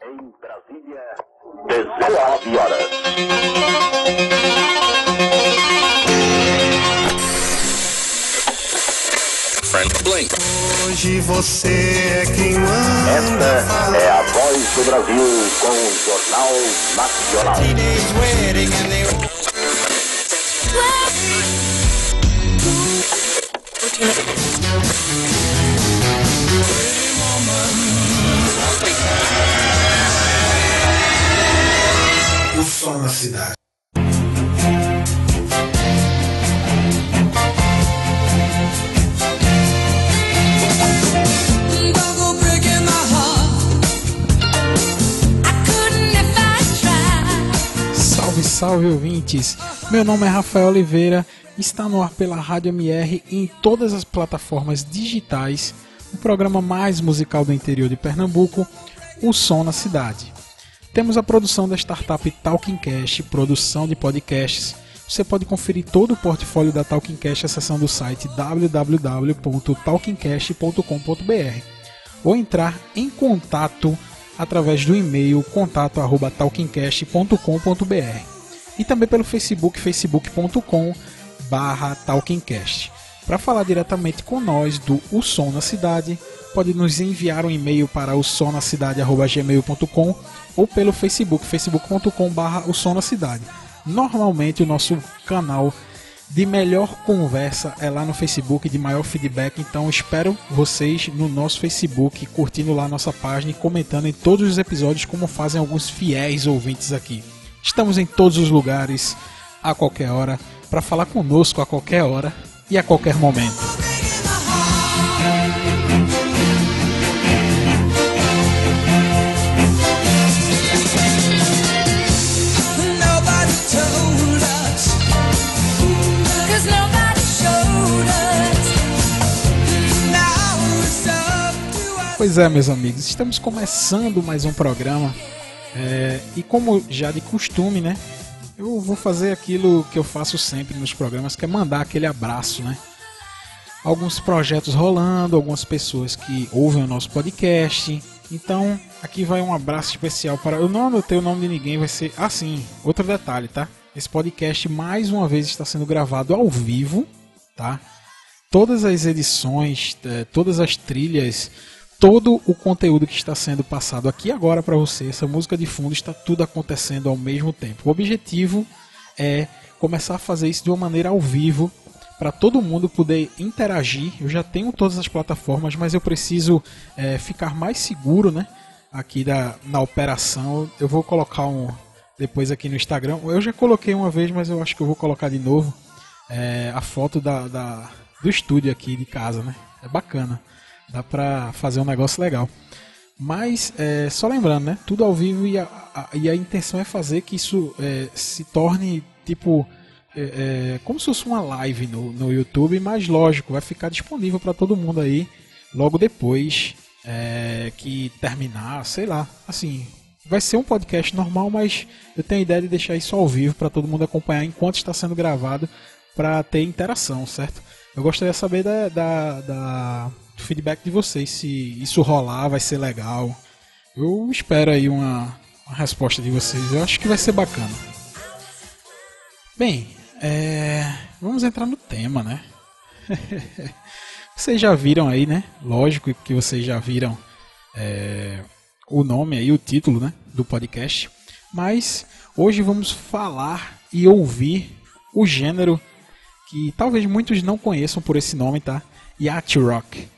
Em Brasília, 19 horas. Hoje você é quem manda. Esta é a voz do Brasil com o Jornal Nacional. Teenage O som na cidade. Salve, salve ouvintes! Meu nome é Rafael Oliveira, está no ar pela Rádio MR e em todas as plataformas digitais, o programa mais musical do interior de Pernambuco, O Som na Cidade. Temos a produção da startup Talking Cast, produção de podcasts. Você pode conferir todo o portfólio da Talking Cast acessando o site www.talkingcast.com.br ou entrar em contato através do e-mail contato@talkingcast.com.br e também pelo Facebook facebook.com barra talkingcast. Para falar diretamente com nós do O Som na Cidade, pode nos enviar um e-mail para o somnacidade@gmail.com ou pelo Facebook facebook.com barra o Som na Cidade. Normalmente o nosso canal de melhor conversa é lá no Facebook, de maior feedback. Então espero vocês no nosso Facebook, curtindo lá nossa página e comentando em todos os episódios, como fazem alguns fiéis ouvintes aqui. Estamos em todos os lugares, a qualquer hora, para falar conosco a qualquer hora e a qualquer momento. Pois é, meus amigos, estamos começando mais um programa é, e como já de costume, né? Eu vou fazer aquilo que eu faço sempre nos programas, que é mandar aquele abraço, né? Alguns projetos rolando, algumas pessoas que ouvem o nosso podcast. Então, aqui vai um abraço especial para. Eu não anotei o nome de ninguém, vai ser assim. Outro detalhe, tá? Esse podcast mais uma vez está sendo gravado ao vivo, tá? todas as edições, eh, todas as trilhas, todo o conteúdo que está sendo passado aqui agora para você, essa música de fundo está tudo acontecendo ao mesmo tempo. O objetivo é começar a fazer isso de uma maneira ao vivo para todo mundo poder interagir. Eu já tenho todas as plataformas, mas eu preciso eh, ficar mais seguro, né? Aqui da, na operação. Eu vou colocar um depois aqui no Instagram. Eu já coloquei uma vez, mas eu acho que eu vou colocar de novo é, a foto da, da- do estúdio aqui de casa, né? É bacana. Dá pra fazer um negócio legal. Mas, é, só lembrando, né? Tudo ao vivo e a, a- e a intenção é fazer que isso é, se torne, tipo, é, é, como se fosse uma live no, no YouTube, mas lógico, vai ficar disponível para todo mundo aí logo depois é, que terminar, sei lá, assim, vai ser um podcast normal, mas eu tenho a ideia de deixar isso ao vivo para todo mundo acompanhar enquanto está sendo gravado para ter interação, certo? Eu gostaria de saber da, da- da- feedback de vocês, se isso rolar, vai ser legal. Eu espero aí uma, uma resposta de vocês, eu acho que vai ser bacana. Bem, é, vamos entrar no tema, né? vocês já viram aí, né? Lógico que vocês já viram é, o nome aí, o título, né? Do podcast. Mas hoje vamos falar e ouvir o gênero que talvez muitos não conheçam por esse nome, tá? Yacht Rock.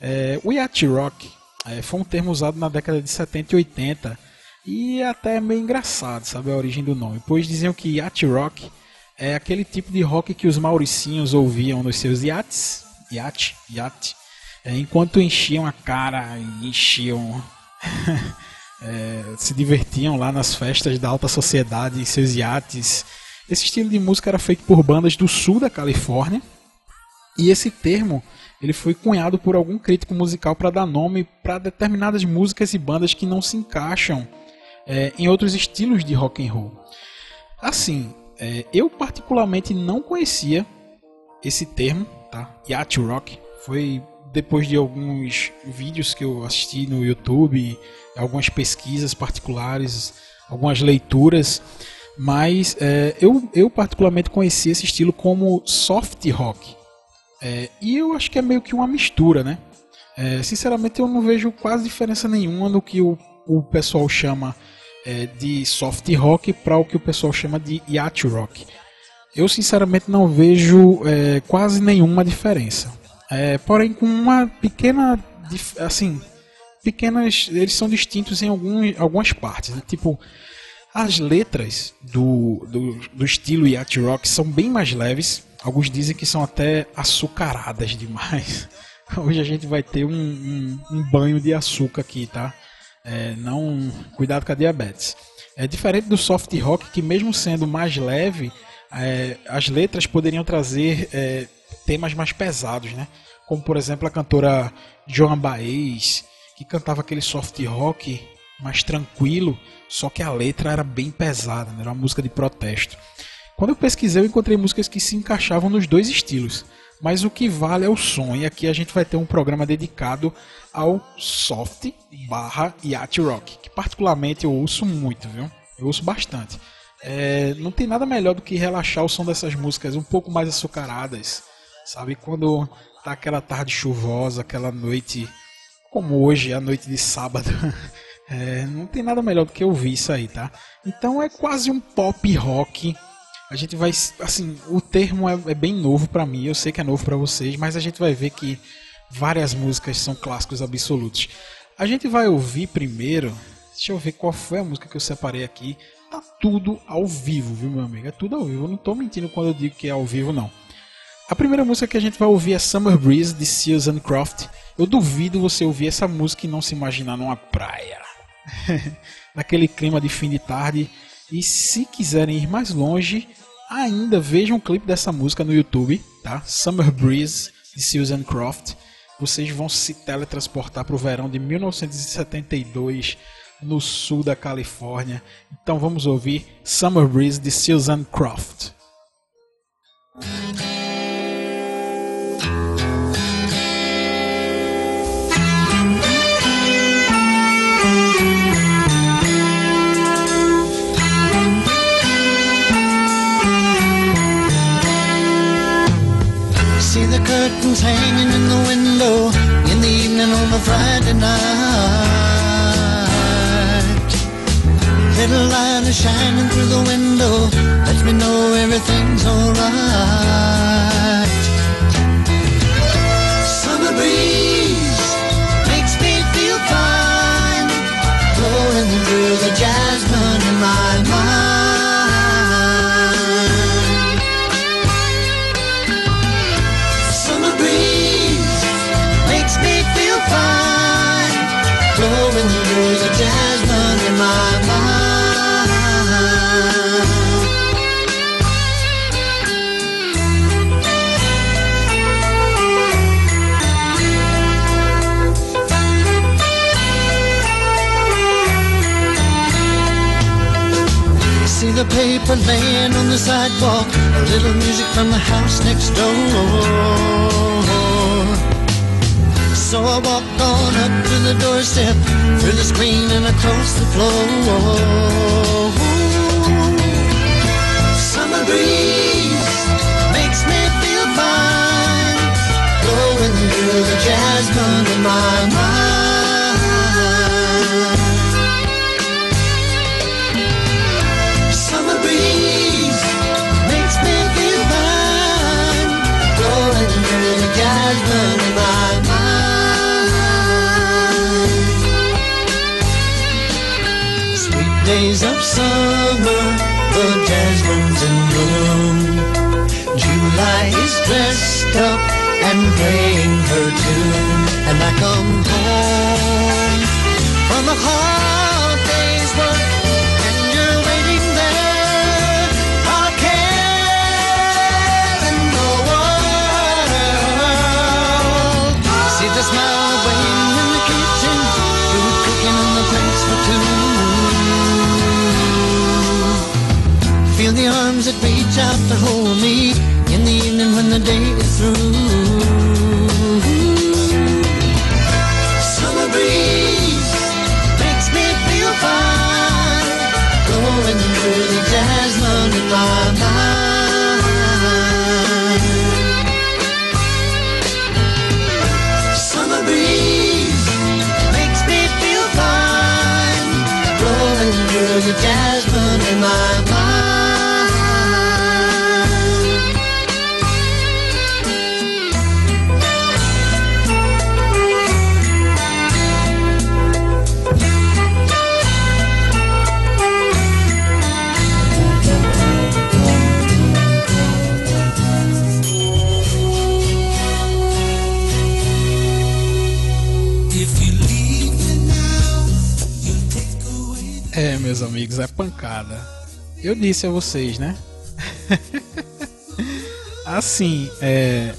É, o Yacht Rock é, foi um termo usado na década de 70 e 80 e é até meio engraçado, sabe, a origem do nome. Pois diziam que Yacht Rock é aquele tipo de rock que os mauricinhos ouviam nos seus iates, iate, iate, é, enquanto enchiam a cara e enchiam é, se divertiam lá nas festas da alta sociedade em seus iates. Esse estilo de música era feito por bandas do sul da Califórnia e esse termo ele foi cunhado por algum crítico musical para dar nome para determinadas músicas e bandas que não se encaixam é, em outros estilos de rock and roll. Assim, é, eu particularmente não conhecia esse termo, tá? Yacht Rock. Foi depois de alguns vídeos que eu assisti no YouTube, algumas pesquisas particulares, algumas leituras, mas é, eu, eu particularmente conheci esse estilo como soft rock. É, e eu acho que é meio que uma mistura, né? É, sinceramente, eu não vejo quase diferença nenhuma no que o, o pessoal chama é, de soft rock para o que o pessoal chama de yacht rock. Eu sinceramente não vejo é, quase nenhuma diferença. É, porém, com uma pequena, assim, pequenas, eles são distintos em algum, algumas partes. né? Tipo, as letras do, do, do estilo yacht rock são bem mais leves. Alguns dizem que são até açucaradas demais. Hoje a gente vai ter um, um, um banho de açúcar aqui, tá? É, não cuidado com a diabetes. É diferente do soft rock que mesmo sendo mais leve, é, as letras poderiam trazer é, temas mais pesados, né? Como por exemplo a cantora Joan Baez, que cantava aquele soft rock mais tranquilo, só que a letra era bem pesada, né? era uma música de protesto. Quando eu pesquisei, eu encontrei músicas que se encaixavam nos dois estilos. Mas o que vale é o som. E aqui a gente vai ter um programa dedicado ao soft barra yacht rock, que particularmente eu ouço muito, viu? Eu ouço bastante. É, não tem nada melhor do que relaxar o som dessas músicas um pouco mais açucaradas, sabe? Quando tá aquela tarde chuvosa, aquela noite como hoje, a noite de sábado. É, não tem nada melhor do que ouvir isso aí, tá? Então é quase um pop rock. A gente vai, assim, o termo é, é bem novo pra mim, eu sei que é novo pra vocês, mas a gente vai ver que várias músicas são clássicos absolutos. A gente vai ouvir primeiro, deixa eu ver qual foi a música que eu separei aqui. Tá tudo ao vivo, viu, meu amigo? É tudo ao vivo. Eu não tô mentindo quando eu digo que é ao vivo, não. A primeira música que a gente vai ouvir é Summer Breeze de Seals and Croft. Eu duvido você ouvir essa música e não se imaginar numa praia. Naquele clima de fim de tarde. E se quiserem ir mais longe, ainda vejam o clipe dessa música no YouTube, tá? Summer Breeze de Seals and Croft. Vocês vão se teletransportar para o verão de 1972 no sul da Califórnia. Então vamos ouvir Summer Breeze de Seals and Croft. So I walked on up to the doorstep, through the screen and across the floor. Days of summer, the jasmine's in bloom. July is dressed up and playing her tune, and I come home from a hard day's work, out to hold me in the evening when the day is through. É pancada. Eu disse a vocês, né? assim, é.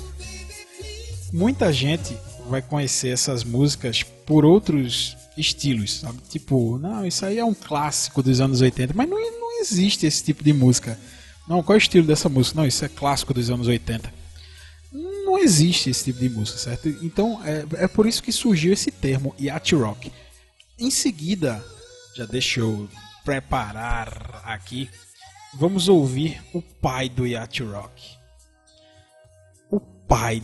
Muita gente vai conhecer essas músicas por outros estilos, sabe? Tipo, não, isso aí é um clássico dos anos 80, mas não, não existe esse tipo de música. Não, qual é o estilo dessa música? Não, isso é clássico dos anos 80. Não existe esse tipo de música, certo? Então é, é por isso que surgiu esse termo, yacht rock. Em seguida, já deixa eu preparar aqui, vamos ouvir o pai do yacht rock. O pai.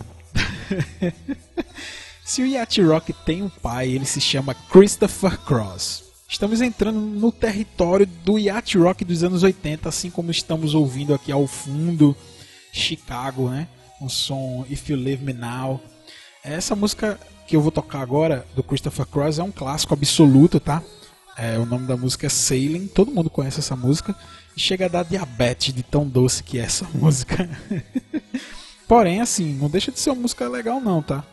Se o yacht rock tem um pai, ele se chama Christopher Cross. Estamos entrando no território do yacht rock dos anos 80, assim como estamos ouvindo aqui ao fundo Chicago, né? Um som If You Leave Me Now. Essa música que eu vou tocar agora do Christopher Cross é um clássico absoluto, tá? É, o nome da música é Sailing, todo mundo conhece essa música e chega a dar diabetes de tão doce que é essa música. Porém, assim, não deixa de ser uma música legal não, tá?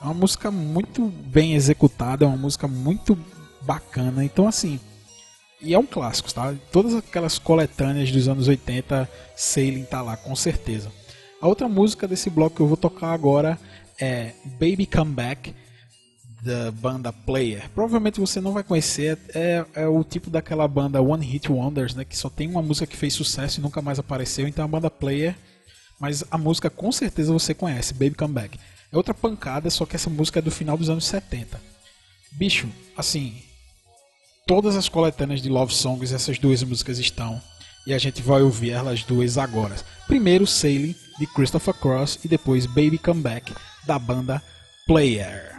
É uma música muito bem executada, é uma música muito bacana. Então, assim, e é um clássico, tá? Todas aquelas coletâneas dos anos 80, Sailing tá lá, com certeza. A outra música desse bloco que eu vou tocar agora é Baby Come Back, da banda Player. Provavelmente você não vai conhecer, é, é o tipo daquela banda One Hit Wonders, né? Que só tem uma música que fez sucesso e nunca mais apareceu. Então a banda Player, mas a música com certeza você conhece, Baby Come Back. É outra pancada, só que essa música é do final dos anos 70. Bicho, assim, todas as coletâneas de Love Songs, essas duas músicas estão. E a gente vai ouvir elas duas agora. Primeiro Sailing, de Christopher Cross, e depois Baby Come Back, da banda Player.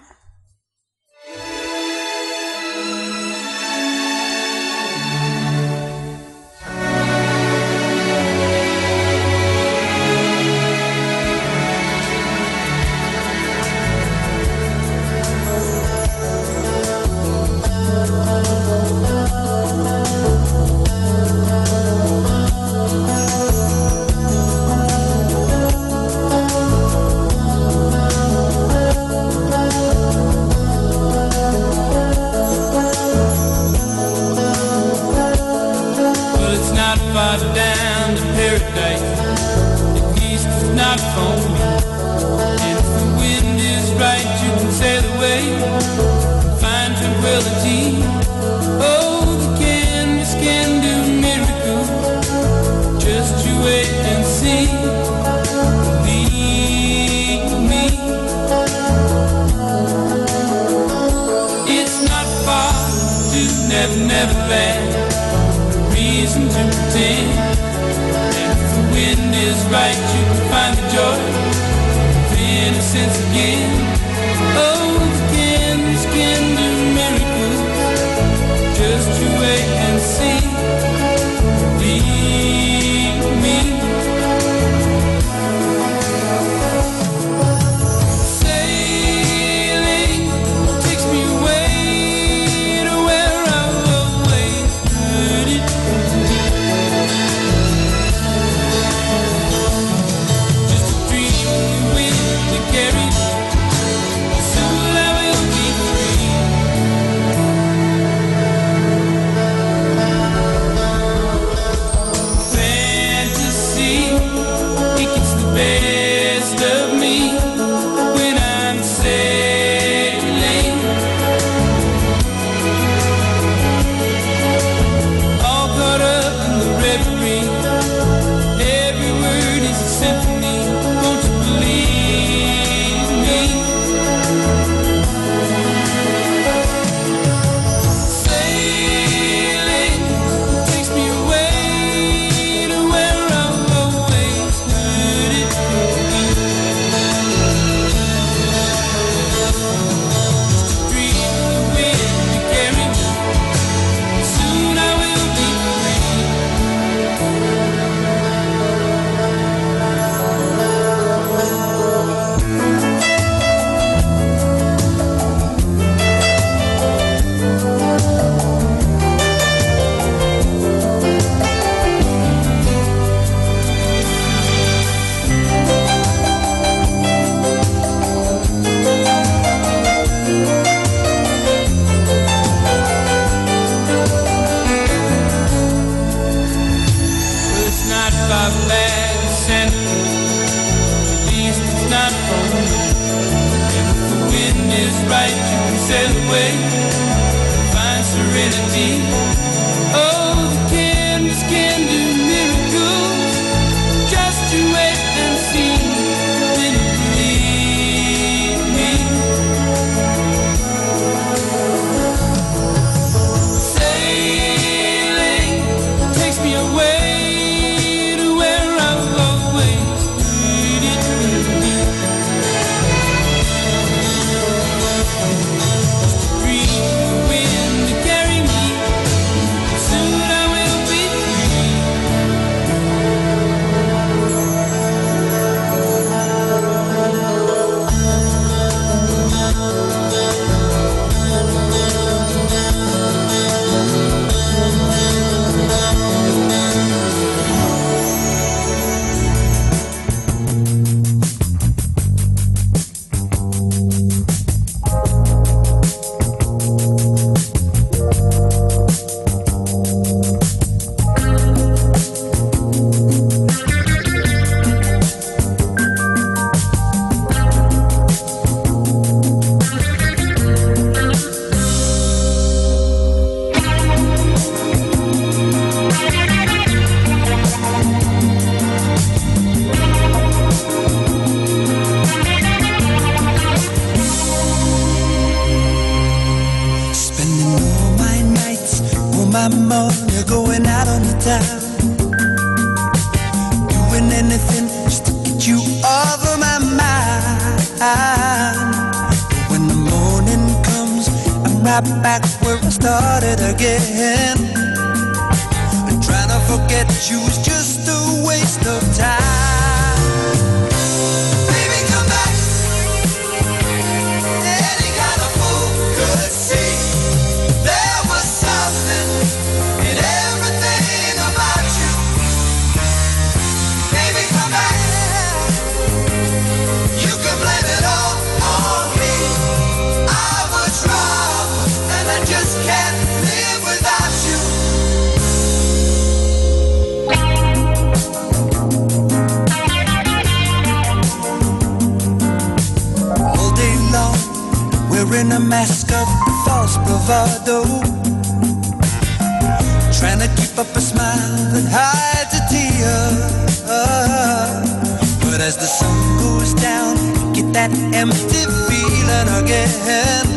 As the sun goes down, get that empty feeling again.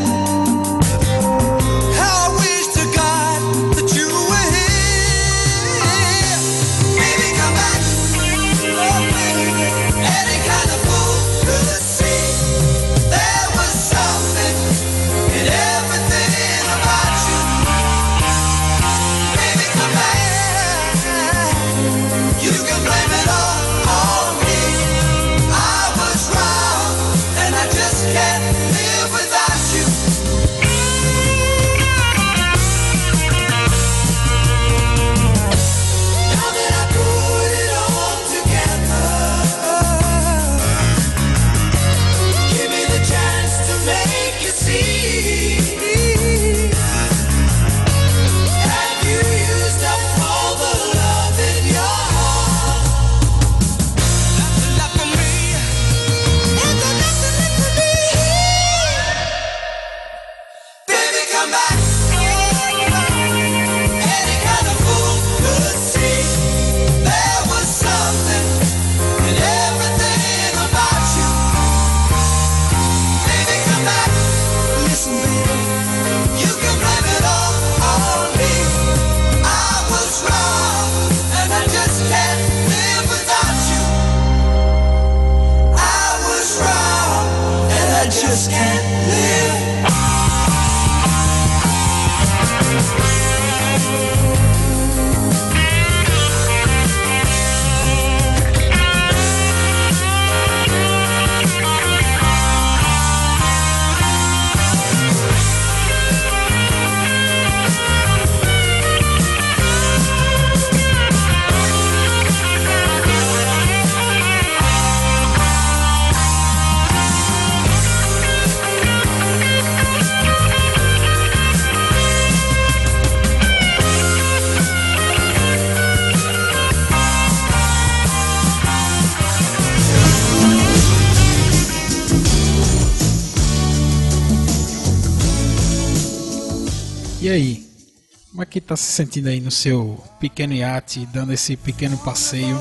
Que tá se sentindo aí no seu pequeno iate, dando esse pequeno passeio?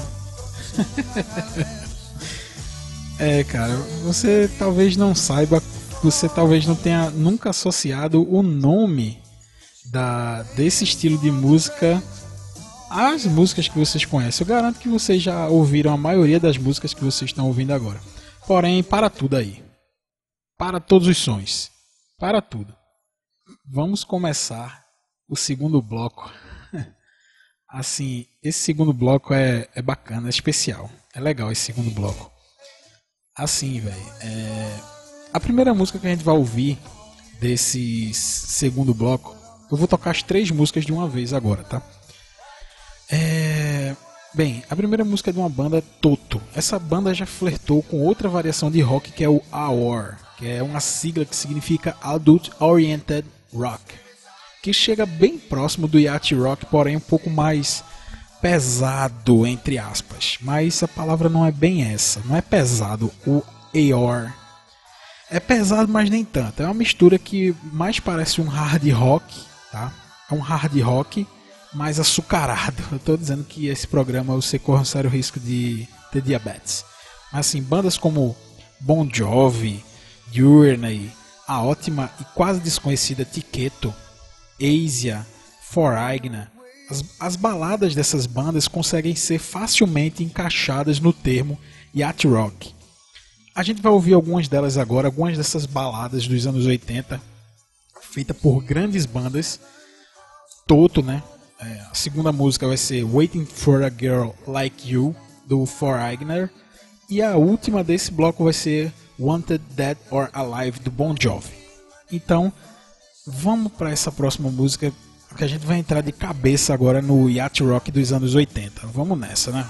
é, cara, você talvez não saiba, você talvez não tenha nunca associado o nome da desse estilo de música às músicas que vocês conhecem. Eu garanto que vocês já ouviram a maioria das músicas que vocês estão ouvindo agora. Porém, para tudo aí. Para todos os sons. Para tudo. Vamos começar o segundo bloco. Assim, esse segundo bloco é, é bacana, é especial. É legal esse segundo bloco. Assim, velho. é, A primeira música que a gente vai ouvir desse segundo bloco, eu vou tocar as três músicas de uma vez agora, tá? É... Bem, a primeira música é de uma banda Toto. Essa banda já flertou com outra variação de rock que é o AOR, que é uma sigla que significa Adult Oriented Rock, que chega bem próximo do yacht rock, porém um pouco mais pesado entre aspas. Mas a palavra não é bem essa, não é pesado o AOR. É pesado, mas nem tanto. É uma mistura que mais parece um hard rock, tá? É um hard rock mais açucarado. Eu tô dizendo que esse programa você corre um sério risco de ter diabetes. Mas assim, bandas como Bon Jovi, Journey, a ótima e quase desconhecida Tiqueto, Asia, Foreigner. As, as baladas dessas bandas conseguem ser facilmente encaixadas no termo yacht rock. A gente vai ouvir algumas delas agora, algumas dessas baladas dos anos 80, feitas por grandes bandas. Toto, né? É, a segunda música vai ser Waiting for a Girl Like You, do Foreigner. E a última desse bloco vai ser Wanted Dead or Alive, do Bon Jovi. Então, vamos para essa próxima música, que a gente vai entrar de cabeça agora no yacht rock dos anos 80. Vamos nessa, né?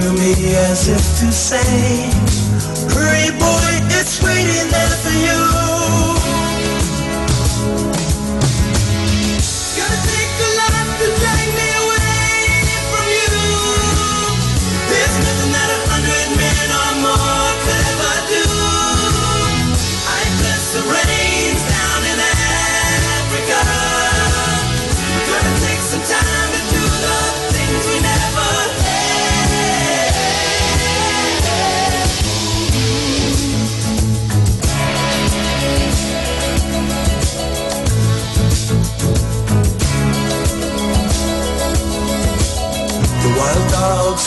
to me as if to say, Hurry, boy,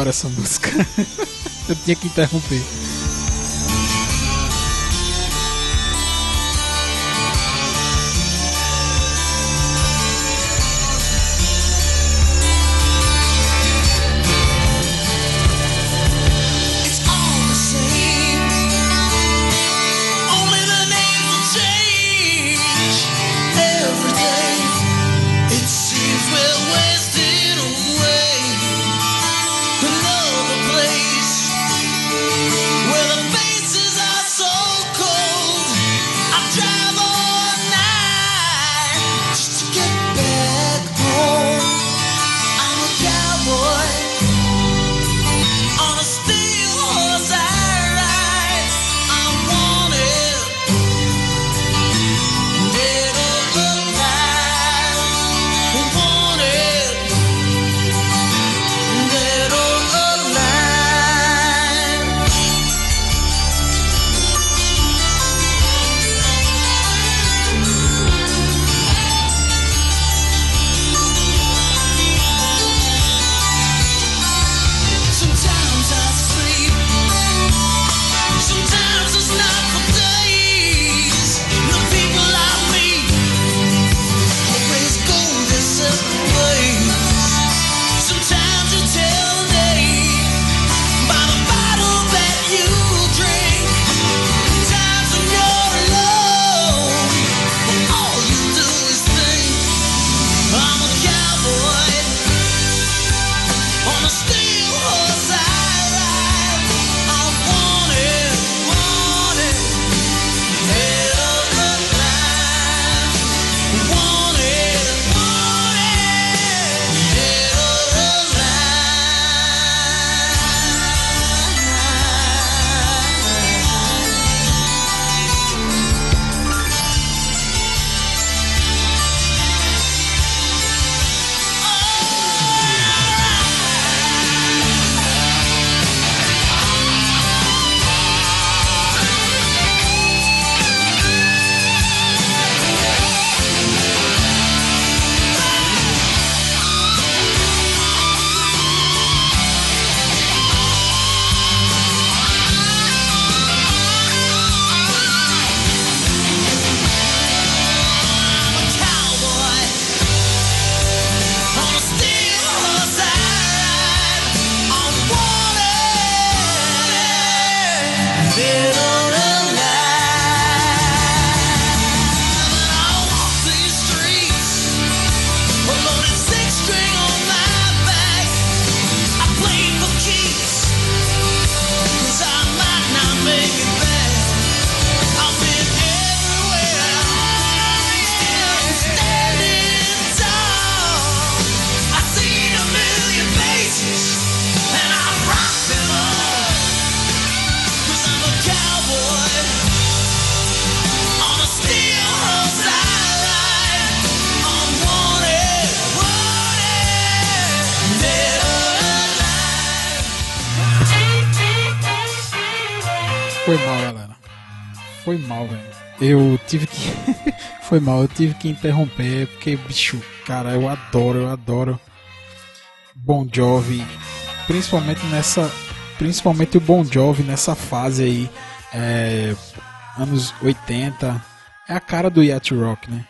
Adoro essa música. Eu tinha que interromper. Mal, velho. Eu tive que. Foi mal, eu tive que interromper, porque, bicho, cara, eu adoro, eu adoro Bon Jovi. Principalmente nessa. Principalmente o Bon Jovi nessa fase aí. é, anos 80. É a cara do Yacht Rock, né?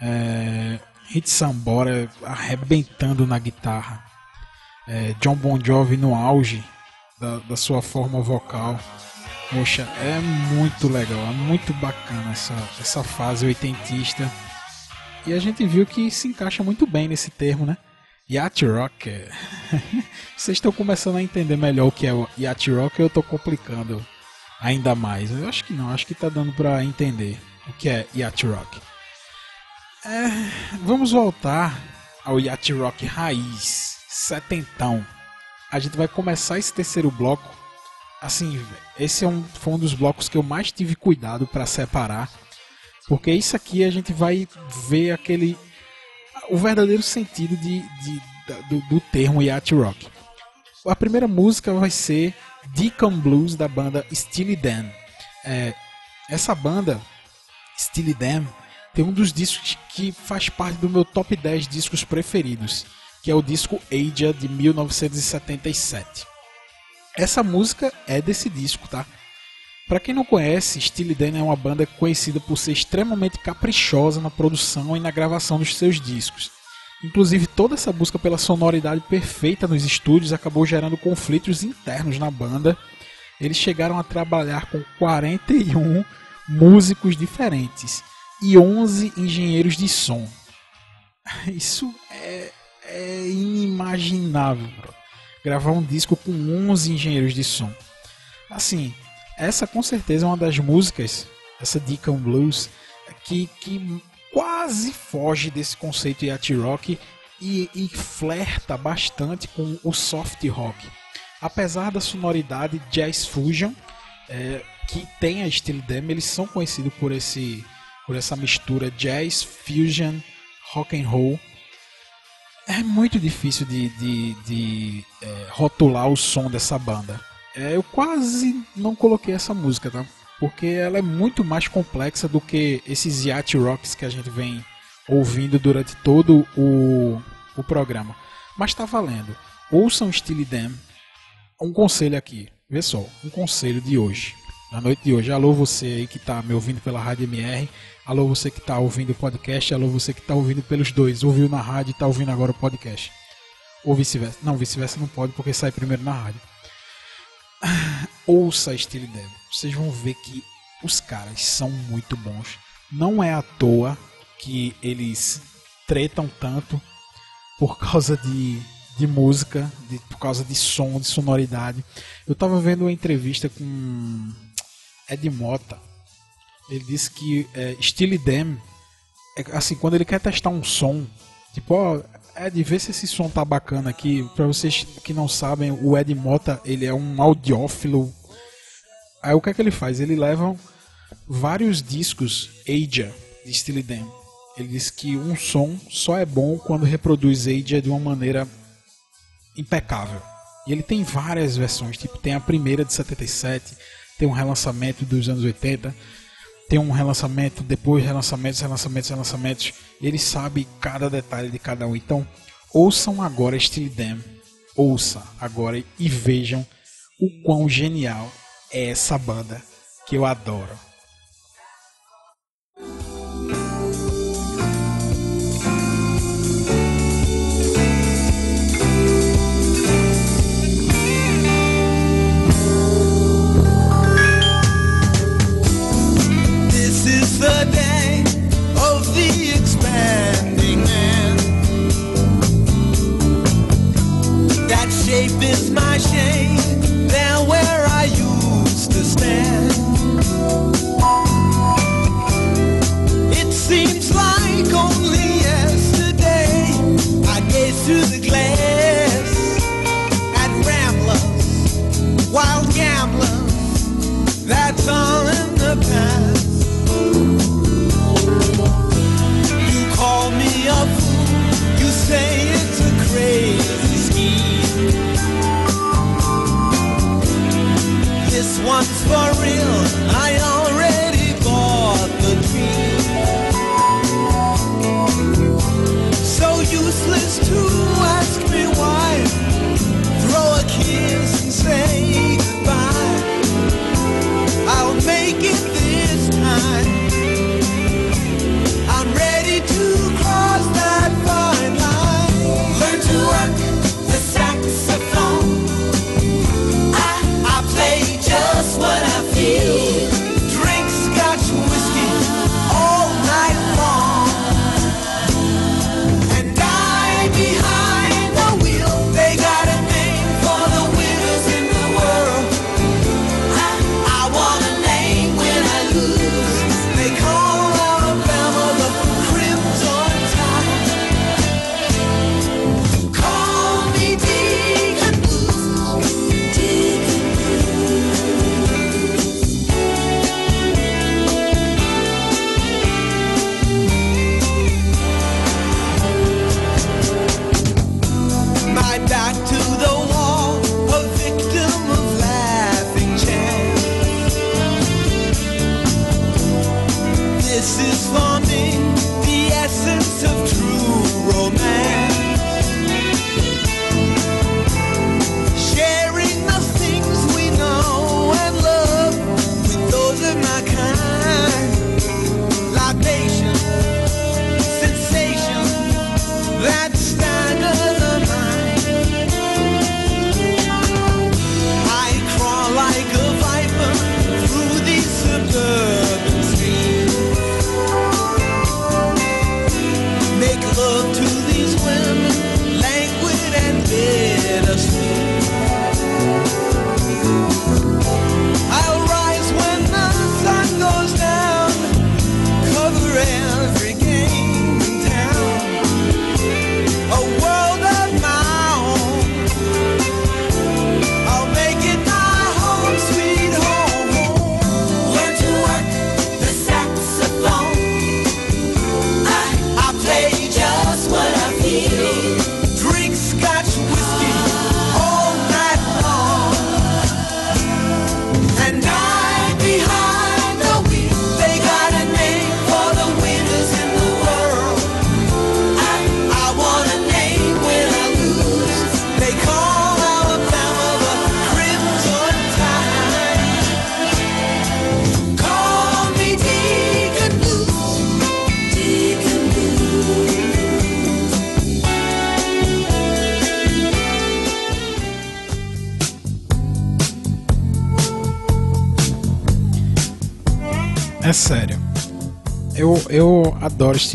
É, Hit Sambora arrebentando na guitarra. É, John Bon Jovi no auge da, da sua forma vocal. Poxa, é muito legal, é muito bacana essa, essa fase oitentista. E a gente viu que se encaixa muito bem nesse termo, né? Yacht Rock. Vocês estão começando a entender melhor o que é o Yacht Rock ou eu estou complicando ainda mais? Eu acho que não, acho que tá dando para entender o que é Yacht Rock. É, vamos voltar ao Yacht Rock raiz, setentão. A gente vai começar esse terceiro bloco assim, esse é um, foi um dos blocos que eu mais tive cuidado para separar, porque isso aqui a gente vai ver aquele o verdadeiro sentido de, de- da- do, do termo yacht rock. A primeira música vai ser Deacon Blues da banda Steely Dan. É, essa banda Steely Dan tem um dos discos que faz parte do meu top 10 discos preferidos. que é o disco Aja de 1977. Essa música é desse disco, tá? Para quem não conhece, Steely Dan é uma banda conhecida por ser extremamente caprichosa na produção e na gravação dos seus discos. Inclusive, toda essa busca pela sonoridade perfeita nos estúdios acabou gerando conflitos internos na banda. Eles chegaram a trabalhar com 41 músicos diferentes e 11 engenheiros de som. Isso é, é inimaginável, bro. Gravar um disco com 11 engenheiros de som. Assim, essa com certeza é uma das músicas, essa Deacon Blues, que, que quase foge desse conceito yacht rock e, e flerta bastante com o soft rock. Apesar da sonoridade jazz fusion, é, que tem a Steely Dan, eles são conhecidos por esse por essa mistura jazz, fusion, rock and roll. É muito difícil de, de, de é, rotular o som dessa banda. É, eu quase não coloquei essa música, tá? Porque ela é muito mais complexa do que esses yacht rocks que a gente vem ouvindo durante todo o, o programa. Mas tá valendo. Ouçam Steely Dan. Um conselho aqui. Vê só, um conselho de hoje. Na noite de hoje. Alô você aí que tá me ouvindo pela Rádio MR. Alô você que tá ouvindo o podcast. Alô você que tá ouvindo pelos dois. Ouviu na rádio e tá ouvindo agora o podcast. Ou vice-versa. Não, vice-versa não pode porque sai primeiro na rádio. Ouça Steely Dan. Vocês vão ver que os caras são muito bons. Não é à toa que eles tretam tanto por causa de, de música, de, por causa de som, de sonoridade. Eu tava vendo uma entrevista com Ed Mota. Ele disse que é, Steely Dan, é, assim, quando ele quer testar um som, tipo, ó, Ed, vê se esse som tá bacana aqui. Pra vocês que não sabem, o Ed Mota, ele é um audiófilo. Aí o que é que ele faz? Ele leva vários discos Aja de Steely Dan. Ele diz que um som só é bom quando reproduz Aja de uma maneira impecável. E ele tem várias versões, tipo, tem a primeira de 77, tem um relançamento dos anos 80, tem um relançamento, depois relançamentos, relançamentos, relançamentos. Ele sabe cada detalhe de cada um. Então, ouçam agora Steely Dan. Ouça agora e vejam o quão genial é essa banda que eu adoro. The day of the expanding man. That shape is my shame,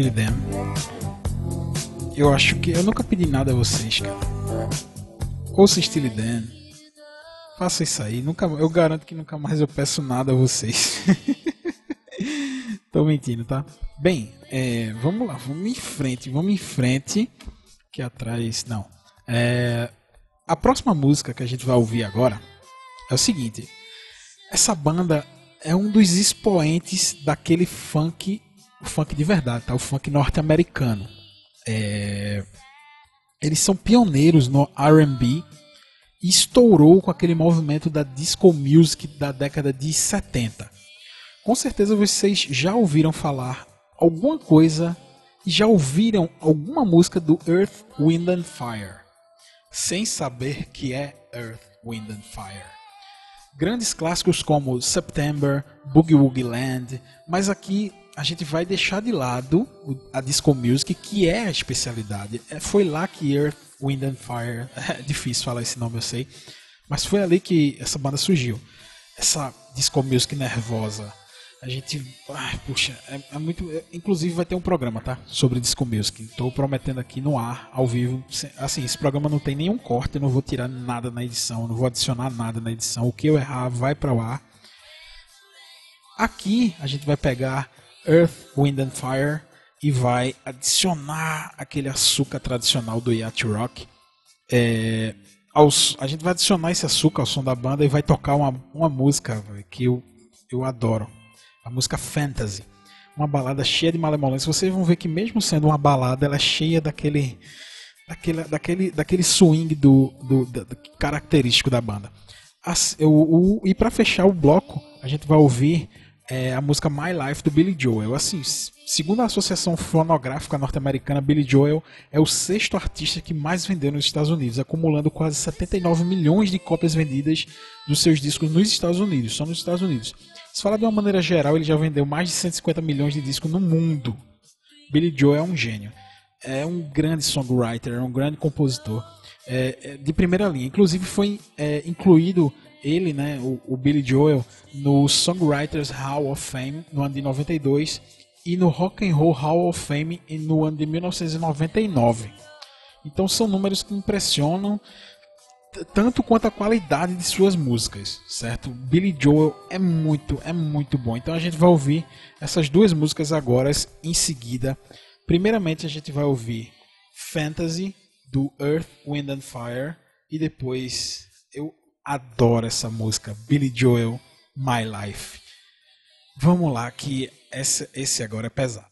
Dan. Eu acho que. Eu nunca pedi nada a vocês, cara. Ouça Steely Dan. Faça isso aí. Nunca, eu garanto que nunca mais eu peço nada a vocês. Tô mentindo, tá? Bem, é, vamos lá, vamos em frente, vamos em frente. Que atrás. Não. É, a próxima música que a gente vai ouvir agora é o seguinte. Essa banda é um dos expoentes daquele funk, o funk de verdade, tá? O funk norte-americano. É, eles são pioneiros no R&B e estourou com aquele movimento da disco music da década de 70. Com certeza vocês já ouviram falar alguma coisa e já ouviram alguma música do Earth, Wind and Fire, sem saber que é Earth, Wind and Fire. Grandes clássicos como September, Boogie Woogie Land, mas aqui a gente vai deixar de lado a disco music, que é a especialidade. É, foi lá que Earth, Wind and Fire, é difícil falar esse nome, eu sei, mas foi ali que essa banda surgiu. Essa disco music nervosa, a gente. Ai, puxa, é, é muito. é- inclusive vai ter um programa, tá? Sobre Disco Music. Estou prometendo aqui no ar, ao vivo. Assim, esse programa não tem nenhum corte, eu não vou tirar nada na edição, não vou adicionar nada na edição. O que eu errar vai para o ar. Aqui a gente vai pegar Earth, Wind and Fire e vai adicionar aquele açúcar tradicional do yacht rock. É, aos- a gente vai adicionar esse açúcar ao som da banda e vai tocar uma, uma música véi, que eu, eu adoro. A música Fantasy. Uma balada cheia de malemolência. Vocês vão ver que mesmo sendo uma balada, ela é cheia daquele daquele, daquele, daquele swing do, do, da- do característico da banda. As- o- e para fechar o bloco, a gente vai ouvir é, a música My Life do Billy Joel. Assim, segundo a Associação Fonográfica Norte-Americana, Billy Joel é o sexto artista que mais vendeu nos Estados Unidos, acumulando quase 79 milhões de cópias vendidas dos seus discos nos Estados Unidos, só nos Estados Unidos. Se falar de uma maneira geral, ele já vendeu mais de 150 milhões de discos no mundo. Billy Joel é um gênio. É um grande songwriter, é um grande compositor. É, é de primeira linha. Inclusive foi é, incluído ele, né, o, o Billy Joel, no Songwriters Hall of Fame no ano de 92 e no Rock and Roll Hall of Fame no ano de 1999. Então são números que impressionam tanto quanto a qualidade de suas músicas, certo? Billy Joel é muito, é muito bom. Então a gente vai ouvir essas duas músicas agora em seguida. Primeiramente a gente vai ouvir Fantasy do Earth, Wind and Fire e depois adoro essa música Billy Joel, My Life. Vamos lá que esse, esse agora é pesado.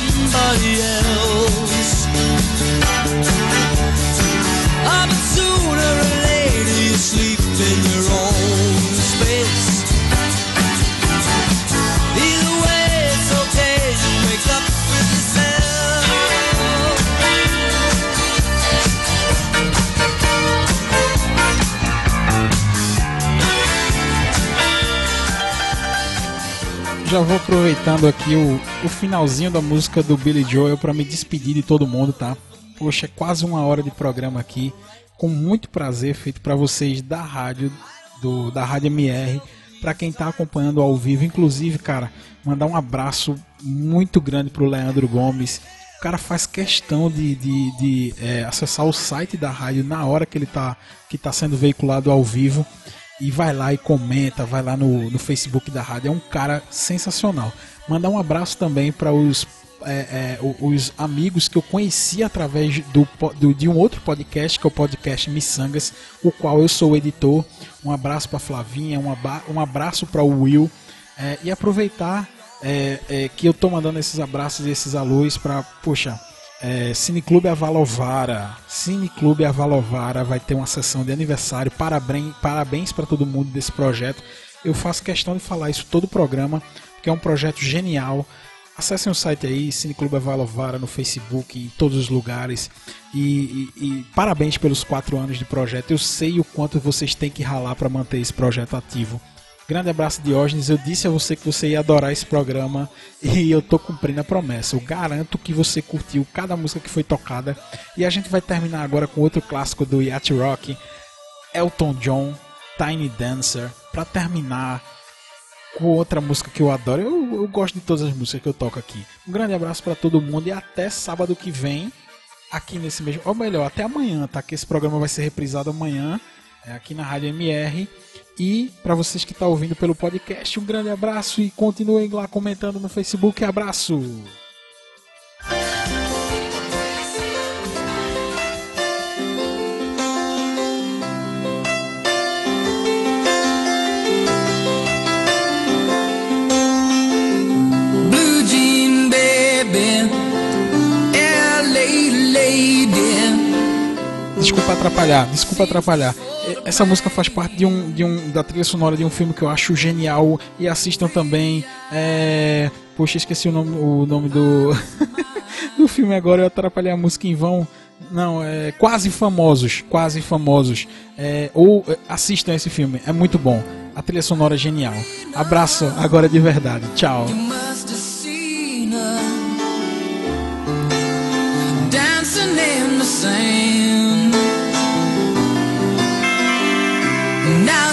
Somebody else. Já vou aproveitando aqui o, o finalzinho da música do Billy Joel para me despedir de todo mundo, tá? Poxa, é quase uma hora de programa aqui, com muito prazer feito para vocês da rádio, do, da Rádio MR, para quem tá acompanhando ao vivo, inclusive, cara, mandar um abraço muito grande pro Leandro Gomes. O cara faz questão de, de, de, é, acessar o site da rádio na hora que ele tá, que tá sendo veiculado ao vivo e vai lá e comenta, vai lá no, no Facebook da rádio. É um cara sensacional. Mandar um abraço também para os, é, é, os amigos que eu conheci através do, do- de um outro podcast, que é o podcast Missangas, o qual eu sou editor. Um abraço para Flavinha, um, aba- um abraço para o Will. É, e aproveitar é, é, que eu tô mandando esses abraços e esses alôs para, poxa, é, Cineclube Avalovara. Cineclube Avalovara vai ter uma sessão de aniversário. Parabéns, parabéns para todo mundo desse projeto. Eu faço questão de falar isso todo o programa, porque é um projeto genial. Acessem o site aí, Cineclube Avalovara no Facebook, em todos os lugares. E, e- e parabéns pelos quatro anos de projeto. Eu sei o quanto vocês têm que ralar para manter esse projeto ativo. Grande abraço, Diógenes. Eu disse a você que você ia adorar esse programa e eu tô cumprindo a promessa. Eu garanto que você curtiu cada música que foi tocada. E a gente vai terminar agora com outro clássico do Yacht Rock, Elton John, Tiny Dancer, para terminar com outra música que eu adoro. Eu, eu gosto de todas as músicas que eu toco aqui. Um grande abraço para todo mundo e até sábado que vem aqui nesse mesmo. Ou melhor, até amanhã, tá? Que esse programa vai ser reprisado amanhã, é, aqui na Rádio MR. E para vocês que estão ouvindo pelo podcast, um grande abraço e continuem lá comentando no Facebook. Abraço! Desculpa atrapalhar, desculpa atrapalhar. E- Essa música faz parte de um, de um da trilha sonora de um filme que eu acho genial e assistam também. É... Poxa, esqueci o nome, o nome do do filme agora. Eu atrapalhei a música em vão. Não, é quase famosos, quase famosos. É, ou é, assistam esse filme, é muito bom. A trilha sonora é genial. Abraço agora de verdade. Tchau. Dancing in the.